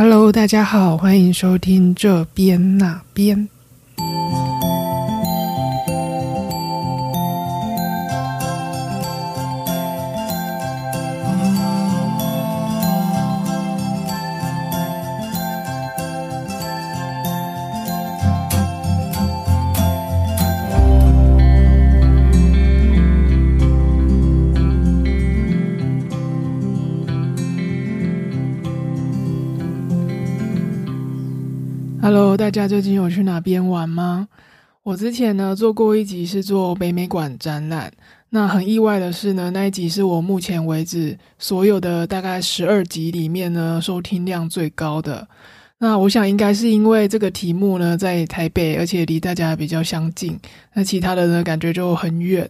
Hello，大家好，欢迎收听这边那边。大家最近有去哪边玩吗？我之前呢做过一集是做北美馆展览，那很意外的是呢，那一集是我目前为止所有的大概十二集里面呢收听量最高的。那我想应该是因为这个题目呢在台北，而且离大家比较相近，那其他的呢感觉就很远，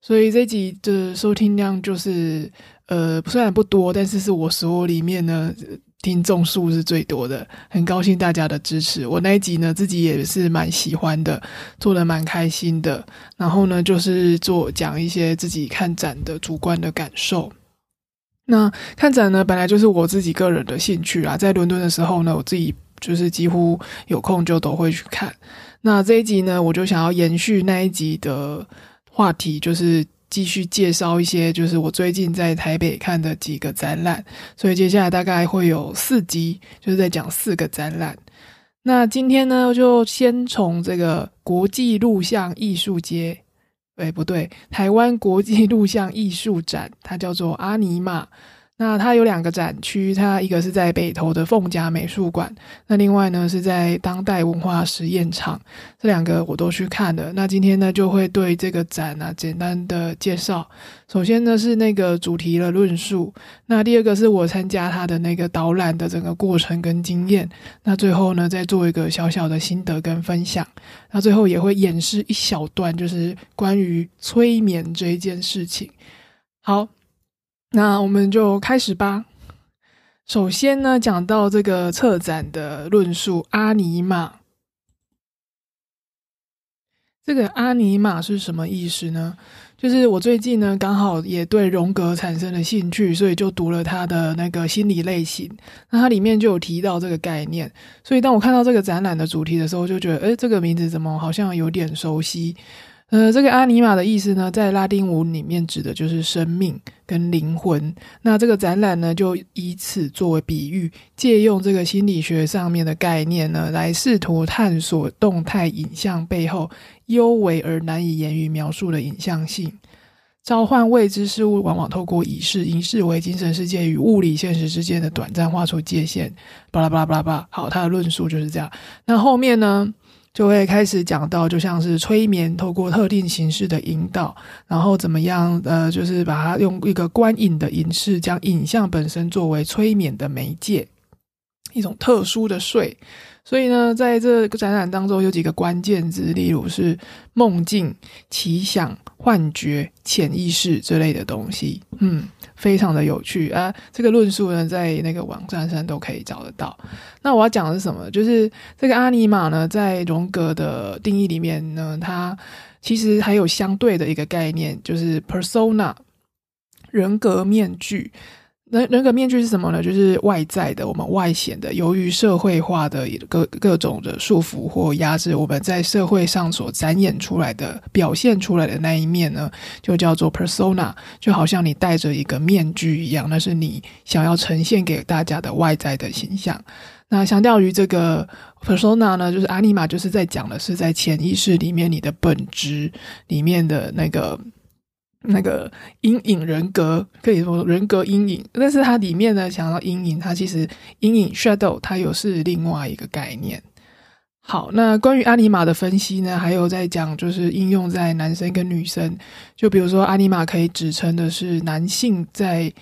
所以这集的收听量就是呃虽然不多，但是是我所有里面呢。听众数是最多的，很高兴大家的支持。我那一集呢，自己也是蛮喜欢的，做的蛮开心的。然后呢，就是做讲一些自己看展的主观的感受。那看展呢，本来就是我自己个人的兴趣啊。在伦敦的时候呢，我自己就是几乎有空就都会去看。那这一集呢，我就想要延续那一集的话题，就是。继续介绍一些，就是我最近在台北看的几个展览，所以接下来大概会有四集，就是在讲四个展览。那今天呢，就先从这个国际录像艺术节，哎，不对，台湾国际录像艺术展，它叫做阿尼玛。那它有两个展区，它一个是在北投的凤甲美术馆，那另外呢是在当代文化实验场，这两个我都去看了。那今天呢就会对这个展啊简单的介绍。首先呢是那个主题的论述，那第二个是我参加它的那个导览的整个过程跟经验。那最后呢再做一个小小的心得跟分享。那最后也会演示一小段，就是关于催眠这一件事情。好。那我们就开始吧。首先呢，讲到这个策展的论述，阿尼玛。这个阿尼玛是什么意思呢？就是我最近呢，刚好也对荣格产生了兴趣，所以就读了他的那个心理类型。那它里面就有提到这个概念，所以当我看到这个展览的主题的时候，就觉得，哎，这个名字怎么好像有点熟悉？呃，这个阿尼玛的意思呢，在拉丁文里面指的就是生命跟灵魂。那这个展览呢，就以此作为比喻，借用这个心理学上面的概念呢，来试图探索动态影像背后幽微而难以言语描述的影像性，召唤未知事物，往往透过仪式，仪式为精神世界与物理现实之间的短暂画出界限。巴拉巴拉巴拉巴拉，好，他的论述就是这样。那后面呢？就会开始讲到，就像是催眠，透过特定形式的引导，然后怎么样？呃，就是把它用一个观影的影视，将影像本身作为催眠的媒介，一种特殊的睡。所以呢，在这个展览当中有几个关键字，例如是梦境、奇想、幻觉、潜意识之类的东西。嗯。非常的有趣啊！这个论述呢，在那个网站上都可以找得到。那我要讲的是什么？就是这个阿尼玛呢，在荣格的定义里面呢，它其实还有相对的一个概念，就是 persona 人格面具。人人格面具是什么呢？就是外在的，我们外显的。由于社会化的各各种的束缚或压制，我们在社会上所展演出来的、表现出来的那一面呢，就叫做 persona，就好像你戴着一个面具一样，那是你想要呈现给大家的外在的形象。那相较于这个 persona 呢，就是阿尼玛，就是在讲的是在潜意识里面你的本质里面的那个。那个阴影人格可以说人格阴影，但是它里面呢，想到阴影，它其实阴影 shadow 它有是另外一个概念。好，那关于阿尼玛的分析呢，还有在讲就是应用在男生跟女生，就比如说阿尼玛可以指称的是男性在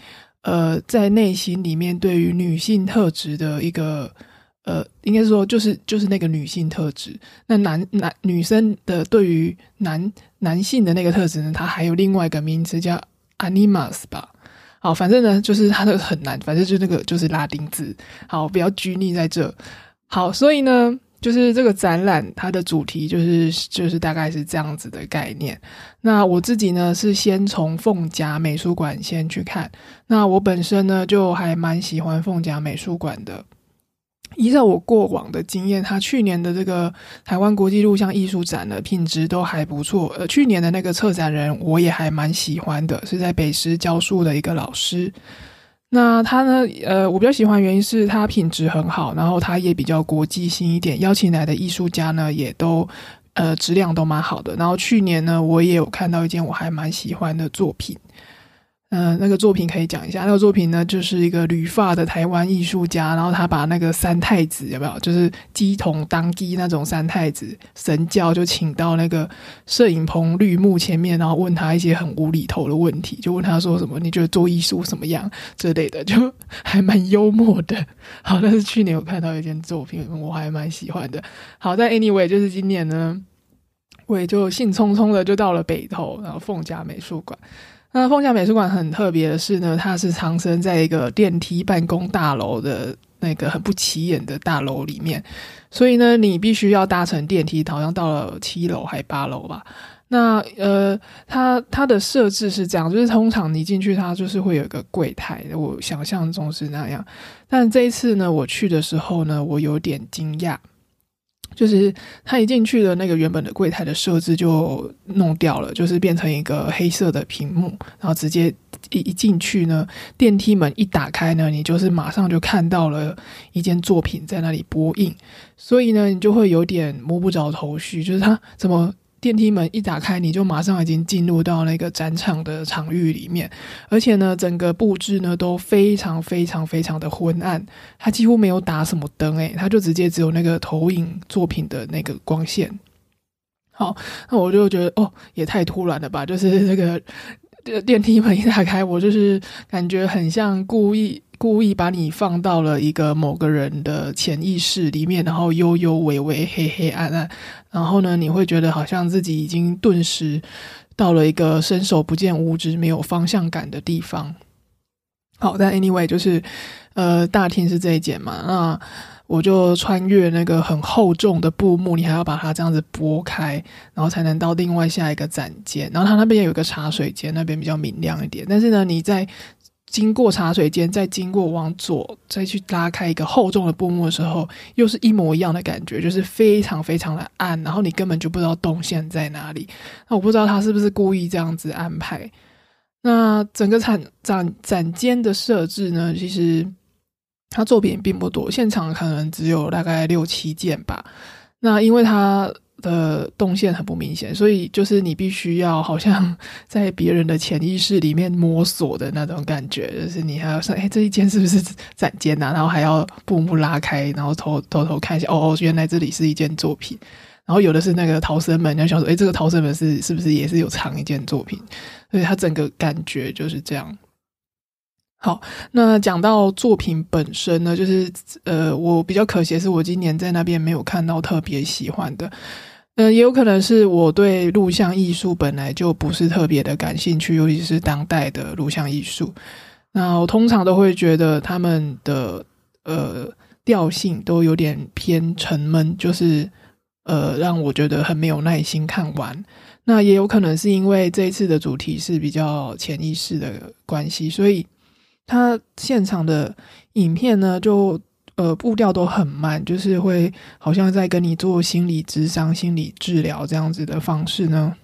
呃在内心里面对于女性特质的一个。呃，应该说就是就是那个女性特质。那男男女生的对于男男性的那个特质呢，它还有另外一个名词叫 animus 吧。好，反正呢就是它的很难，反正就那个就是拉丁字。好，不要拘泥在这。好，所以呢，就是这个展览它的主题就是就是大概是这样子的概念。那我自己呢是先从凤甲美术馆先去看。那我本身呢就还蛮喜欢凤甲美术馆的。依照我过往的经验，他去年的这个台湾国际录像艺术展的品质都还不错。呃，去年的那个策展人我也还蛮喜欢的，是在北师教书的一个老师。那他呢？呃，我比较喜欢原因是他品质很好，然后他也比较国际性一点，邀请来的艺术家呢也都呃质量都蛮好的。然后去年呢，我也有看到一件我还蛮喜欢的作品。嗯，那个作品可以讲一下。那个作品呢，就是一个旅发的台湾艺术家，然后他把那个三太子有没有，就是鸡同当鸡那种三太子神教，就请到那个摄影棚绿幕前面，然后问他一些很无厘头的问题，就问他说什么，你觉得做艺术什么样之类的，就 还蛮幽默的。好，那是去年我看到一件作品，我还蛮喜欢的。好，在 anyway，就是今年呢，我也就兴冲冲的就到了北投，然后凤甲美术馆。那凤翔美术馆很特别的是呢，它是藏身在一个电梯办公大楼的那个很不起眼的大楼里面，所以呢，你必须要搭乘电梯，好像到了七楼还八楼吧。那呃，它它的设置是这样，就是通常你进去，它就是会有一个柜台，我想象中是那样。但这一次呢，我去的时候呢，我有点惊讶。就是他一进去的那个原本的柜台的设置就弄掉了，就是变成一个黑色的屏幕，然后直接一一进去呢，电梯门一打开呢，你就是马上就看到了一件作品在那里播映，所以呢，你就会有点摸不着头绪，就是他怎么。电梯门一打开，你就马上已经进入到那个展场的场域里面，而且呢，整个布置呢都非常非常非常的昏暗，它几乎没有打什么灯，诶，它就直接只有那个投影作品的那个光线。好，那我就觉得哦，也太突然了吧！就是这个电梯门一打开，我就是感觉很像故意。故意把你放到了一个某个人的潜意识里面，然后悠悠微微、黑黑暗暗，然后呢，你会觉得好像自己已经顿时到了一个伸手不见五指、没有方向感的地方。好，但 anyway 就是，呃，大厅是这一间嘛，那我就穿越那个很厚重的布幕，你还要把它这样子拨开，然后才能到另外下一个展间。然后它那边也有一个茶水间，那边比较明亮一点，但是呢，你在经过茶水间，再经过往左，再去拉开一个厚重的布幕的时候，又是一模一样的感觉，就是非常非常的暗，然后你根本就不知道动线在哪里。那我不知道他是不是故意这样子安排。那整个展展展间的设置呢，其实他作品并不多，现场可能只有大概六七件吧。那因为他。的动线很不明显，所以就是你必须要好像在别人的潜意识里面摸索的那种感觉，就是你还要说，哎，这一间是不是展间呐？然后还要布幕拉开，然后偷偷偷看一下，哦哦，原来这里是一件作品。然后有的是那个逃生门，你要想说，哎，这个逃生门是是不是也是有藏一件作品？所以它整个感觉就是这样。好，那讲到作品本身呢，就是呃，我比较可惜是，我今年在那边没有看到特别喜欢的。嗯，也有可能是我对录像艺术本来就不是特别的感兴趣，尤其是当代的录像艺术。那我通常都会觉得他们的呃调性都有点偏沉闷，就是呃让我觉得很没有耐心看完。那也有可能是因为这一次的主题是比较潜意识的关系，所以。他现场的影片呢，就呃步调都很慢，就是会好像在跟你做心理智商、心理治疗这样子的方式呢，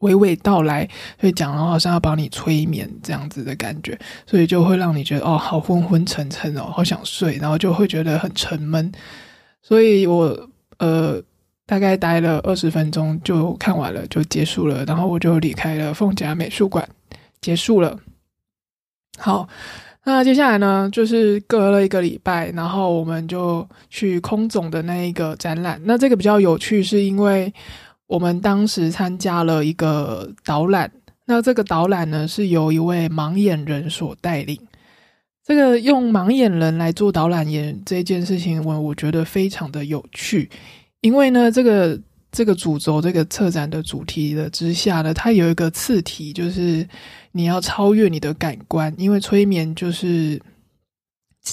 娓娓道来，会讲然后好像要帮你催眠这样子的感觉，所以就会让你觉得哦，好昏昏沉沉哦，好想睡，然后就会觉得很沉闷。所以我呃大概待了二十分钟就看完了，就结束了，然后我就离开了凤甲美术馆，结束了。好，那接下来呢，就是隔了一个礼拜，然后我们就去空总的那一个展览。那这个比较有趣，是因为我们当时参加了一个导览。那这个导览呢，是由一位盲眼人所带领。这个用盲眼人来做导览员这件事情，我我觉得非常的有趣，因为呢，这个。这个主轴，这个策展的主题的之下呢，它有一个次题，就是你要超越你的感官，因为催眠就是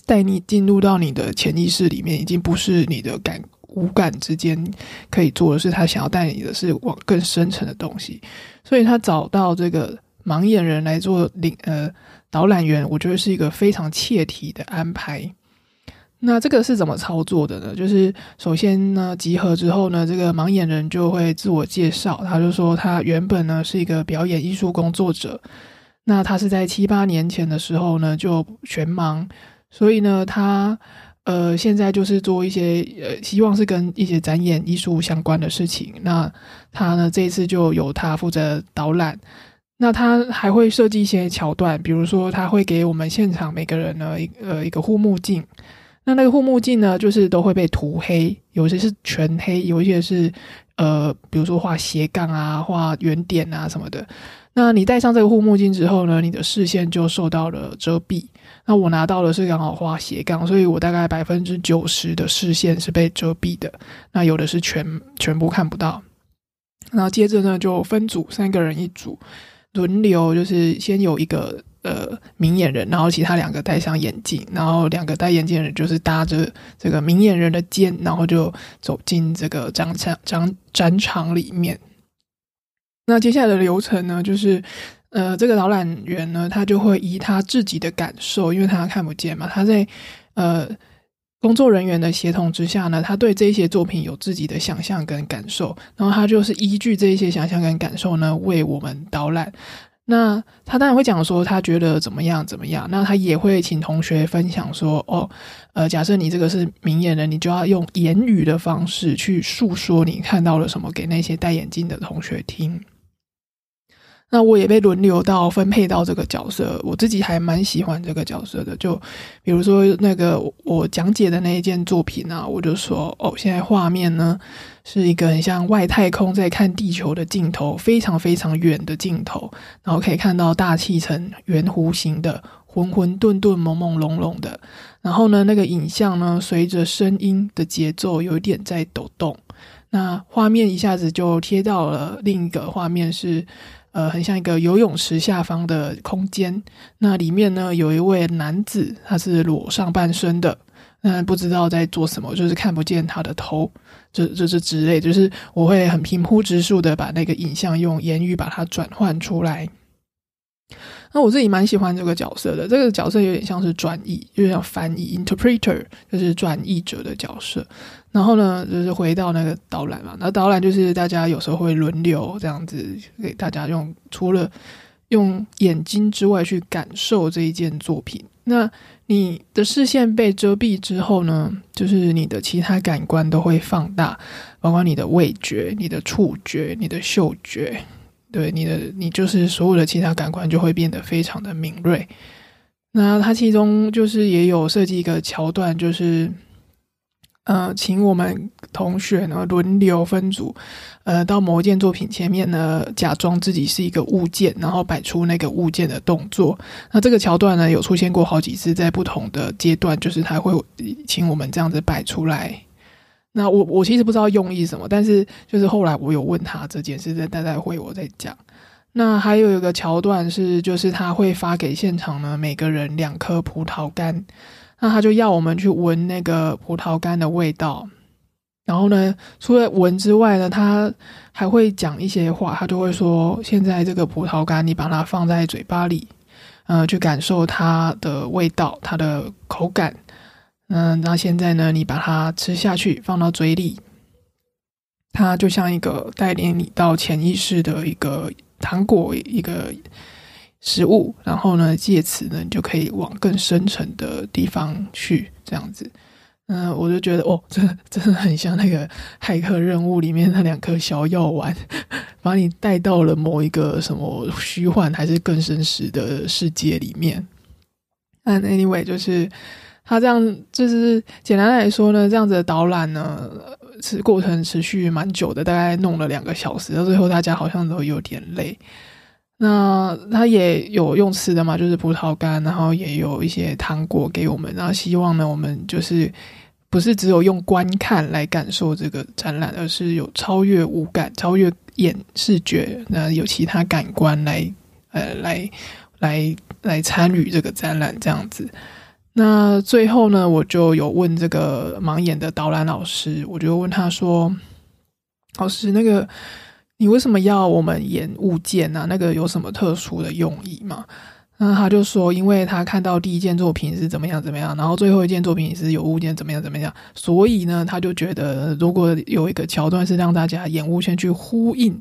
带你进入到你的潜意识里面，已经不是你的感五感之间可以做的是，他想要带你的是往更深层的东西，所以他找到这个盲眼人来做领呃导览员，我觉得是一个非常切题的安排。那这个是怎么操作的呢？就是首先呢，集合之后呢，这个盲眼人就会自我介绍，他就说他原本呢是一个表演艺术工作者，那他是在七八年前的时候呢就全盲，所以呢他呃现在就是做一些呃希望是跟一些展演艺术相关的事情。那他呢这一次就由他负责导览。那他还会设计一些桥段，比如说他会给我们现场每个人呢一呃一个护目镜。那那个护目镜呢，就是都会被涂黑，有些是全黑，有一些是呃，比如说画斜杠啊、画圆点啊什么的。那你戴上这个护目镜之后呢，你的视线就受到了遮蔽。那我拿到的是刚好画斜杠，所以我大概百分之九十的视线是被遮蔽的。那有的是全全部看不到。然后接着呢，就分组，三个人一组，轮流，就是先有一个。呃，明眼人，然后其他两个戴上眼镜，然后两个戴眼镜人就是搭着这个明眼人的肩，然后就走进这个展场展展场里面。那接下来的流程呢，就是呃，这个导览员呢，他就会以他自己的感受，因为他看不见嘛，他在呃工作人员的协同之下呢，他对这些作品有自己的想象跟感受，然后他就是依据这些想象跟感受呢，为我们导览。那他当然会讲说他觉得怎么样怎么样，那他也会请同学分享说哦，呃，假设你这个是明眼人，你就要用言语的方式去诉说你看到了什么给那些戴眼镜的同学听。那我也被轮流到分配到这个角色，我自己还蛮喜欢这个角色的。就比如说那个我讲解的那一件作品啊，我就说哦，现在画面呢是一个很像外太空在看地球的镜头，非常非常远的镜头，然后可以看到大气层圆弧形的，混混沌沌、朦朦胧胧的。然后呢，那个影像呢，随着声音的节奏有一点在抖动，那画面一下子就贴到了另一个画面是。呃，很像一个游泳池下方的空间，那里面呢有一位男子，他是裸上半身的，那不知道在做什么，就是看不见他的头，这这是之类，就是我会很平铺直述的把那个影像用言语把它转换出来。那我自己蛮喜欢这个角色的，这个角色有点像是转译，有点像翻译 （interpreter），就是转译者的角色。然后呢，就是回到那个导览嘛。那导览就是大家有时候会轮流这样子给大家用，除了用眼睛之外去感受这一件作品。那你的视线被遮蔽之后呢，就是你的其他感官都会放大，包括你的味觉、你的触觉、你的嗅觉。对你的，你就是所有的其他感官就会变得非常的敏锐。那它其中就是也有设计一个桥段，就是，呃，请我们同学呢轮流分组，呃，到某一件作品前面呢，假装自己是一个物件，然后摆出那个物件的动作。那这个桥段呢，有出现过好几次，在不同的阶段，就是他会请我们这样子摆出来。那我我其实不知道用意什么，但是就是后来我有问他这件事，在待待会我在讲。那还有一个桥段是，就是他会发给现场呢每个人两颗葡萄干，那他就要我们去闻那个葡萄干的味道。然后呢，除了闻之外呢，他还会讲一些话，他就会说：现在这个葡萄干，你把它放在嘴巴里，呃，去感受它的味道，它的口感。嗯，那现在呢？你把它吃下去，放到嘴里，它就像一个带领你到潜意识的一个糖果，一个食物。然后呢，借此呢，你就可以往更深层的地方去，这样子。嗯，我就觉得哦，这真的很像那个骇客任务里面那两颗小药丸，把你带到了某一个什么虚幻还是更真实的世界里面。但 anyway，就是。他这样就是简单来说呢，这样子的导览呢，是过程持续蛮久的，大概弄了两个小时，到最后大家好像都有点累。那他也有用吃的嘛，就是葡萄干，然后也有一些糖果给我们，然后希望呢，我们就是不是只有用观看来感受这个展览，而是有超越五感、超越眼视觉，那有其他感官来呃来来来参与这个展览，这样子。那最后呢，我就有问这个盲眼的导览老师，我就问他说：“老师，那个你为什么要我们演物件啊？那个有什么特殊的用意吗？”那他就说，因为他看到第一件作品是怎么样怎么样，然后最后一件作品是有物件怎么样怎么样，所以呢，他就觉得如果有一个桥段是让大家演物先去呼应，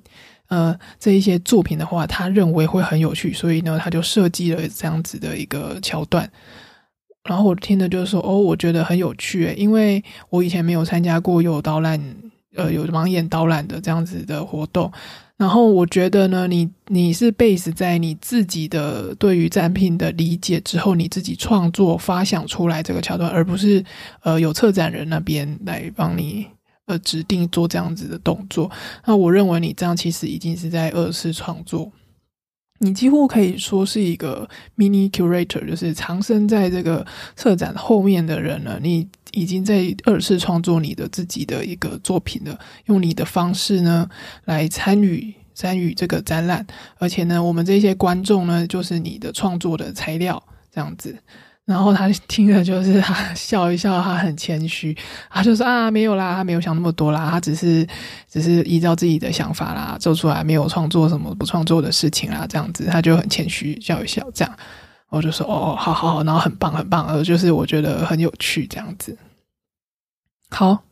呃，这一些作品的话，他认为会很有趣，所以呢，他就设计了这样子的一个桥段。然后我听的就是说，哦，我觉得很有趣，因为我以前没有参加过有导览，呃，有盲眼导览的这样子的活动。然后我觉得呢，你你是 base 在你自己的对于展品的理解之后，你自己创作发想出来这个桥段，而不是呃有策展人那边来帮你呃指定做这样子的动作。那我认为你这样其实已经是在二次创作。你几乎可以说是一个 mini curator，就是藏身在这个策展后面的人了。你已经在二次创作你的自己的一个作品了，用你的方式呢来参与参与这个展览，而且呢，我们这些观众呢就是你的创作的材料，这样子。然后他听了，就是他笑一笑，他很谦虚，他就说啊，没有啦，他没有想那么多啦，他只是只是依照自己的想法啦做出来，没有创作什么不创作的事情啦，这样子，他就很谦虚笑一笑，这样，我就说哦，好好好，然后很棒很棒，呃，就是我觉得很有趣这样子。好，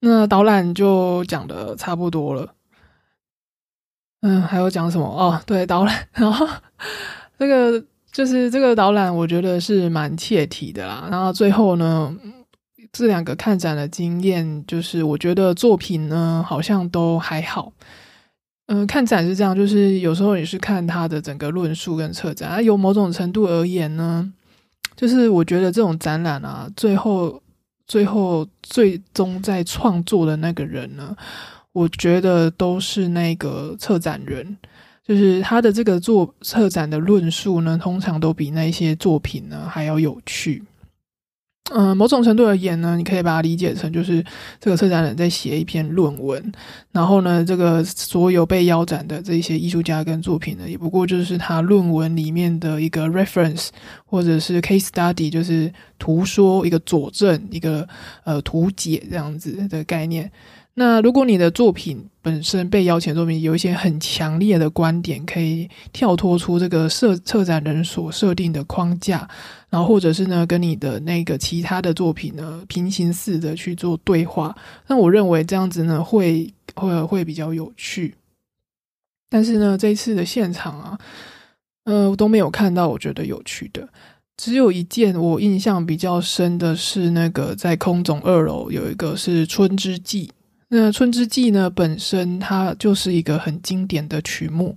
那导览就讲的差不多了，嗯，还有讲什么哦？对，导览，然后这个。就是这个导览，我觉得是蛮切题的啦。然后最后呢，这两个看展的经验，就是我觉得作品呢好像都还好。嗯，看展是这样，就是有时候也是看他的整个论述跟策展啊。有某种程度而言呢，就是我觉得这种展览啊，最后最后最终在创作的那个人呢，我觉得都是那个策展人。就是他的这个作策展的论述呢，通常都比那些作品呢还要有趣。嗯，某种程度而言呢，你可以把它理解成就是这个策展人在写一篇论文，然后呢，这个所有被腰斩的这些艺术家跟作品呢，也不过就是他论文里面的一个 reference 或者是 case study，就是图说一个佐证一个呃图解这样子的概念。那如果你的作品本身被邀请作品有一些很强烈的观点，可以跳脱出这个设策展人所设定的框架，然后或者是呢跟你的那个其他的作品呢平行式的去做对话，那我认为这样子呢会会会比较有趣。但是呢这一次的现场啊，呃都没有看到我觉得有趣的，只有一件我印象比较深的是那个在空总二楼有一个是春之祭。那《春之祭》呢，本身它就是一个很经典的曲目，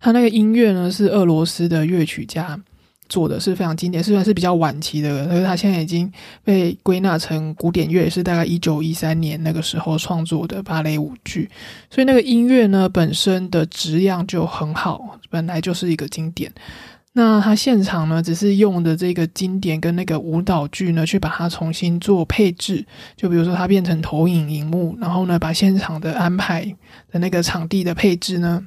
它那个音乐呢是俄罗斯的乐曲家做的，是非常经典，虽然是比较晚期的，可是它现在已经被归纳成古典乐，是大概一九一三年那个时候创作的芭蕾舞剧，所以那个音乐呢本身的质量就很好，本来就是一个经典。那他现场呢，只是用的这个经典跟那个舞蹈剧呢，去把它重新做配置。就比如说，它变成投影荧幕，然后呢，把现场的安排的那个场地的配置呢，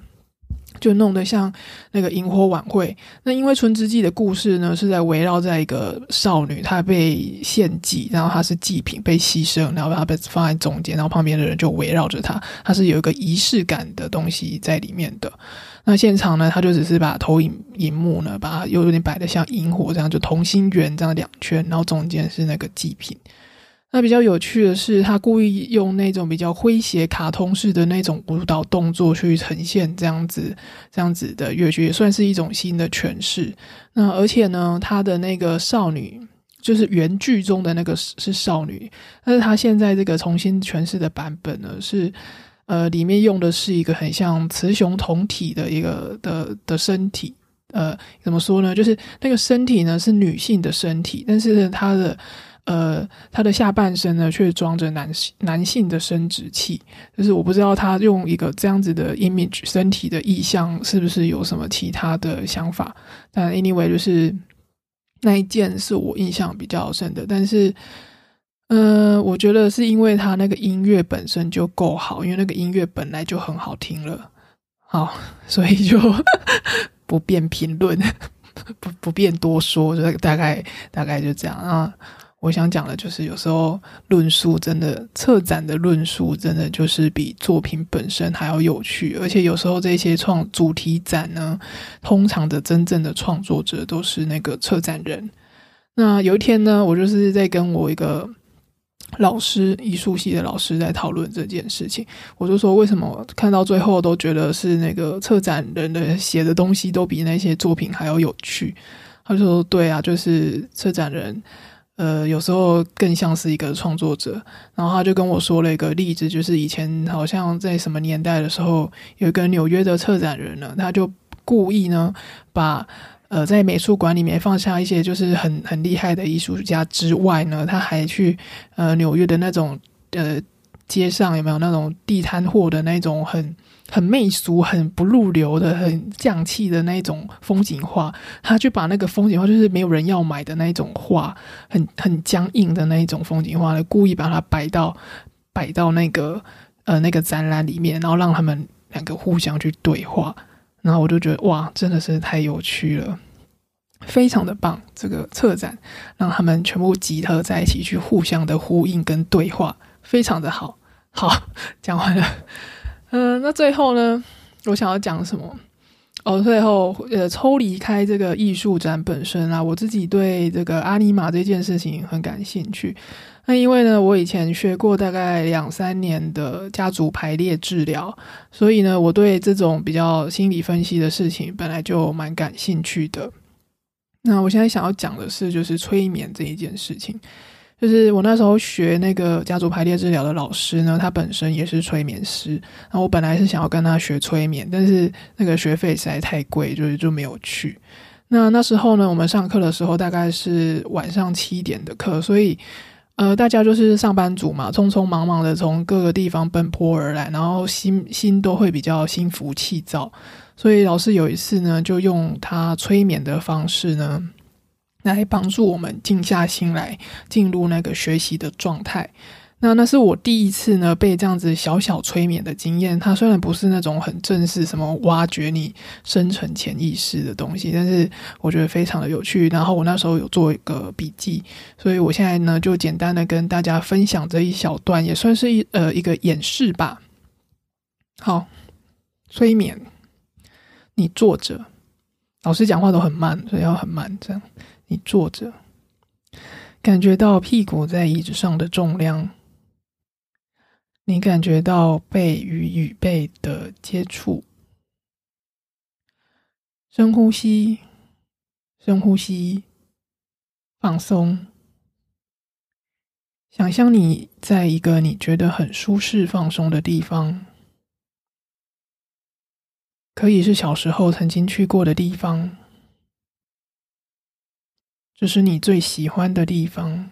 就弄得像那个萤火晚会。那因为春之祭的故事呢，是在围绕在一个少女，她被献祭，然后她是祭品被牺牲，然后她被放在中间，然后旁边的人就围绕着她，她是有一个仪式感的东西在里面的。那现场呢，他就只是把投影荧幕呢，把它又有点摆的像萤火这样，就同心圆这样两圈，然后中间是那个祭品。那比较有趣的是，他故意用那种比较诙谐、卡通式的那种舞蹈动作去呈现这样子、这样子的乐曲，也算是一种新的诠释。那而且呢，他的那个少女，就是原剧中的那个是少女，但是他现在这个重新诠释的版本呢是。呃，里面用的是一个很像雌雄同体的一个的的身体，呃，怎么说呢？就是那个身体呢是女性的身体，但是她的呃他的下半身呢却装着男性男性的生殖器，就是我不知道他用一个这样子的 image 身体的意象是不是有什么其他的想法？但 anyway 就是那一件是我印象比较深的，但是。嗯，我觉得是因为他那个音乐本身就够好，因为那个音乐本来就很好听了，好，所以就 不便评论，不不便多说，就大概大概就这样啊。我想讲的就是，有时候论述真的策展的论述，真的就是比作品本身还要有趣。而且有时候这些创主题展呢，通常的真正的创作者都是那个策展人。那有一天呢，我就是在跟我一个老师，艺术系的老师在讨论这件事情。我就说，为什么看到最后都觉得是那个策展人的写的东西都比那些作品还要有趣？他说：“对啊，就是策展人。”呃，有时候更像是一个创作者，然后他就跟我说了一个例子，就是以前好像在什么年代的时候，有一个纽约的策展人呢，他就故意呢把呃在美术馆里面放下一些就是很很厉害的艺术家之外呢，他还去呃纽约的那种呃街上有没有那种地摊货的那种很。很媚俗、很不入流的、很匠气的那种风景画，他就把那个风景画，就是没有人要买的那一种画，很很僵硬的那一种风景画，故意把它摆到摆到那个呃那个展览里面，然后让他们两个互相去对话。然后我就觉得哇，真的是太有趣了，非常的棒！这个策展让他们全部集合在一起，去互相的呼应跟对话，非常的好。好，讲完了。嗯，那最后呢？我想要讲什么？哦，最后呃，抽离开这个艺术展本身啊，我自己对这个阿尼玛这件事情很感兴趣。那因为呢，我以前学过大概两三年的家族排列治疗，所以呢，我对这种比较心理分析的事情本来就蛮感兴趣的。那我现在想要讲的是，就是催眠这一件事情。就是我那时候学那个家族排列治疗的老师呢，他本身也是催眠师。然后我本来是想要跟他学催眠，但是那个学费实在太贵，就是就没有去。那那时候呢，我们上课的时候大概是晚上七点的课，所以呃，大家就是上班族嘛，匆匆忙忙的从各个地方奔波而来，然后心心都会比较心浮气躁。所以老师有一次呢，就用他催眠的方式呢。来帮助我们静下心来，进入那个学习的状态。那那是我第一次呢被这样子小小催眠的经验。它虽然不是那种很正式，什么挖掘你深层潜意识的东西，但是我觉得非常的有趣。然后我那时候有做一个笔记，所以我现在呢就简单的跟大家分享这一小段，也算是一呃一个演示吧。好，催眠，你坐着，老师讲话都很慢，所以要很慢，这样。你坐着，感觉到屁股在椅子上的重量，你感觉到背与椅背的接触，深呼吸，深呼吸，放松，想象你在一个你觉得很舒适、放松的地方，可以是小时候曾经去过的地方。这是你最喜欢的地方，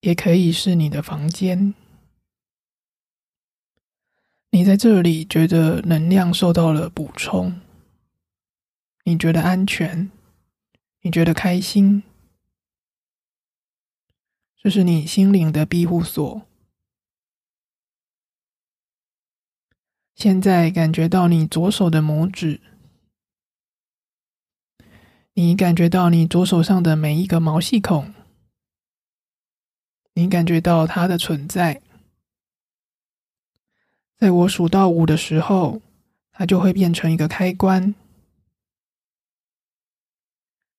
也可以是你的房间。你在这里觉得能量受到了补充，你觉得安全，你觉得开心。这是你心灵的庇护所。现在感觉到你左手的拇指。你感觉到你左手上的每一个毛细孔，你感觉到它的存在。在我数到五的时候，它就会变成一个开关，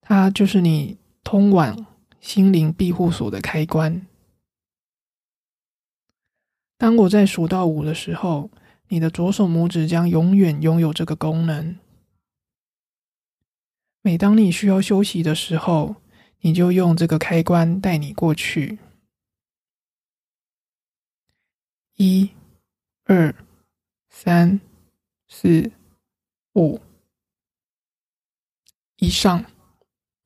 它就是你通往心灵庇护所的开关。当我在数到五的时候，你的左手拇指将永远拥有这个功能。每当你需要休息的时候，你就用这个开关带你过去。一、二、三、四、五，以上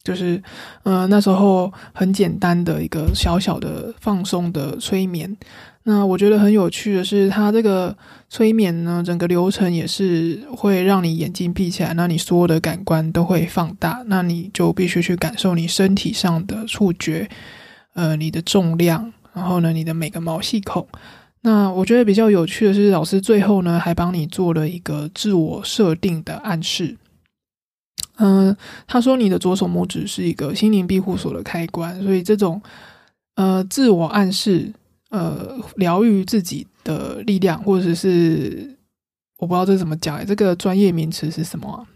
就是，呃，那时候很简单的一个小小的放松的催眠。那我觉得很有趣的是，它这个催眠呢，整个流程也是会让你眼睛闭起来，那你所有的感官都会放大，那你就必须去感受你身体上的触觉，呃，你的重量，然后呢，你的每个毛细孔。那我觉得比较有趣的是，老师最后呢还帮你做了一个自我设定的暗示。嗯，他说你的左手拇指是一个心灵庇护所的开关，所以这种呃自我暗示、呃疗愈自己的力量，或者是我不知道这怎么讲，这个专业名词是什么？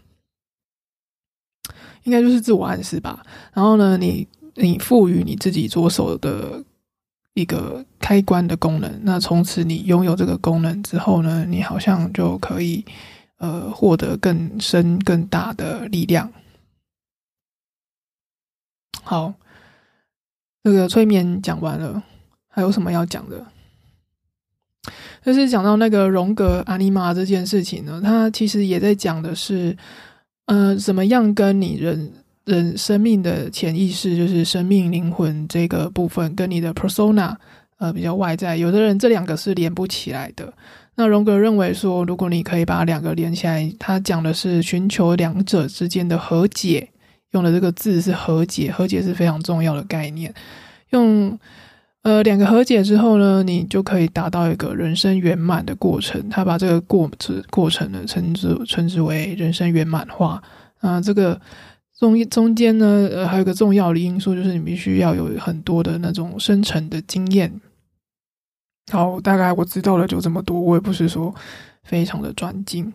应该就是自我暗示吧。然后呢，你你赋予你自己左手的一个开关的功能，那从此你拥有这个功能之后呢，你好像就可以。呃，获得更深更大的力量。好，这个催眠讲完了，还有什么要讲的？就是讲到那个荣格阿尼玛这件事情呢，他其实也在讲的是，呃，怎么样跟你人人生命的潜意识，就是生命灵魂这个部分，跟你的 persona，呃，比较外在，有的人这两个是连不起来的。那荣格认为说，如果你可以把两个连起来，他讲的是寻求两者之间的和解，用的这个字是和解，和解是非常重要的概念。用呃两个和解之后呢，你就可以达到一个人生圆满的过程。他把这个过之过程呢称之称之为人生圆满化。啊，这个中中间呢，呃，还有个重要的因素就是你必须要有很多的那种深层的经验。好，大概我知道了就这么多，我也不是说非常的专精。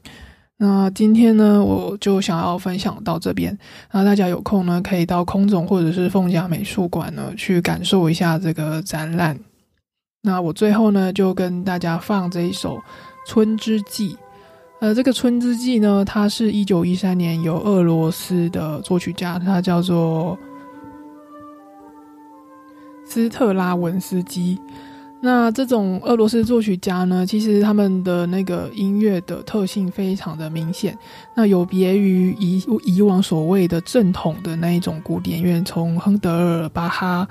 那今天呢，我就想要分享到这边。那大家有空呢，可以到空总或者是凤甲美术馆呢，去感受一下这个展览。那我最后呢，就跟大家放这一首《春之祭》。呃，这个《春之祭》呢，它是一九一三年由俄罗斯的作曲家，他叫做斯特拉文斯基。那这种俄罗斯作曲家呢，其实他们的那个音乐的特性非常的明显，那有别于以以往所谓的正统的那一种古典乐，从亨德尔、巴哈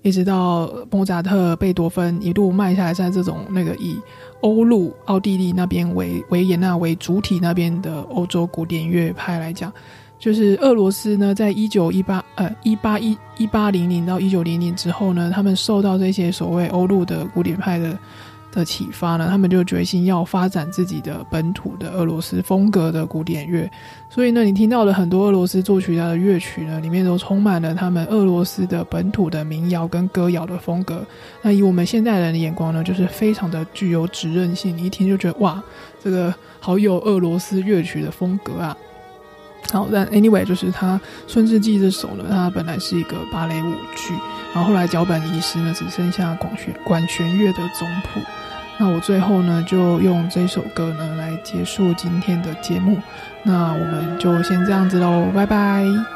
一直到莫扎特、贝多芬一路迈下来，在这种那个以欧陆、奥地利那边为维也纳为主体那边的欧洲古典乐派来讲。就是俄罗斯呢，在一九一八呃一八一一八零零到一九零零之后呢，他们受到这些所谓欧陆的古典派的的启发呢，他们就决心要发展自己的本土的俄罗斯风格的古典乐。所以呢，你听到的很多俄罗斯作曲家的乐曲呢，里面都充满了他们俄罗斯的本土的民谣跟歌谣的风格。那以我们现代人的眼光呢，就是非常的具有指认性，你一听就觉得哇，这个好有俄罗斯乐曲的风格啊。好，但 anyway，就是他《春之祭》这首呢，它本来是一个芭蕾舞剧，然后后来脚本遗失呢，只剩下管弦管弦乐的总谱。那我最后呢，就用这首歌呢来结束今天的节目。那我们就先这样子喽，拜拜。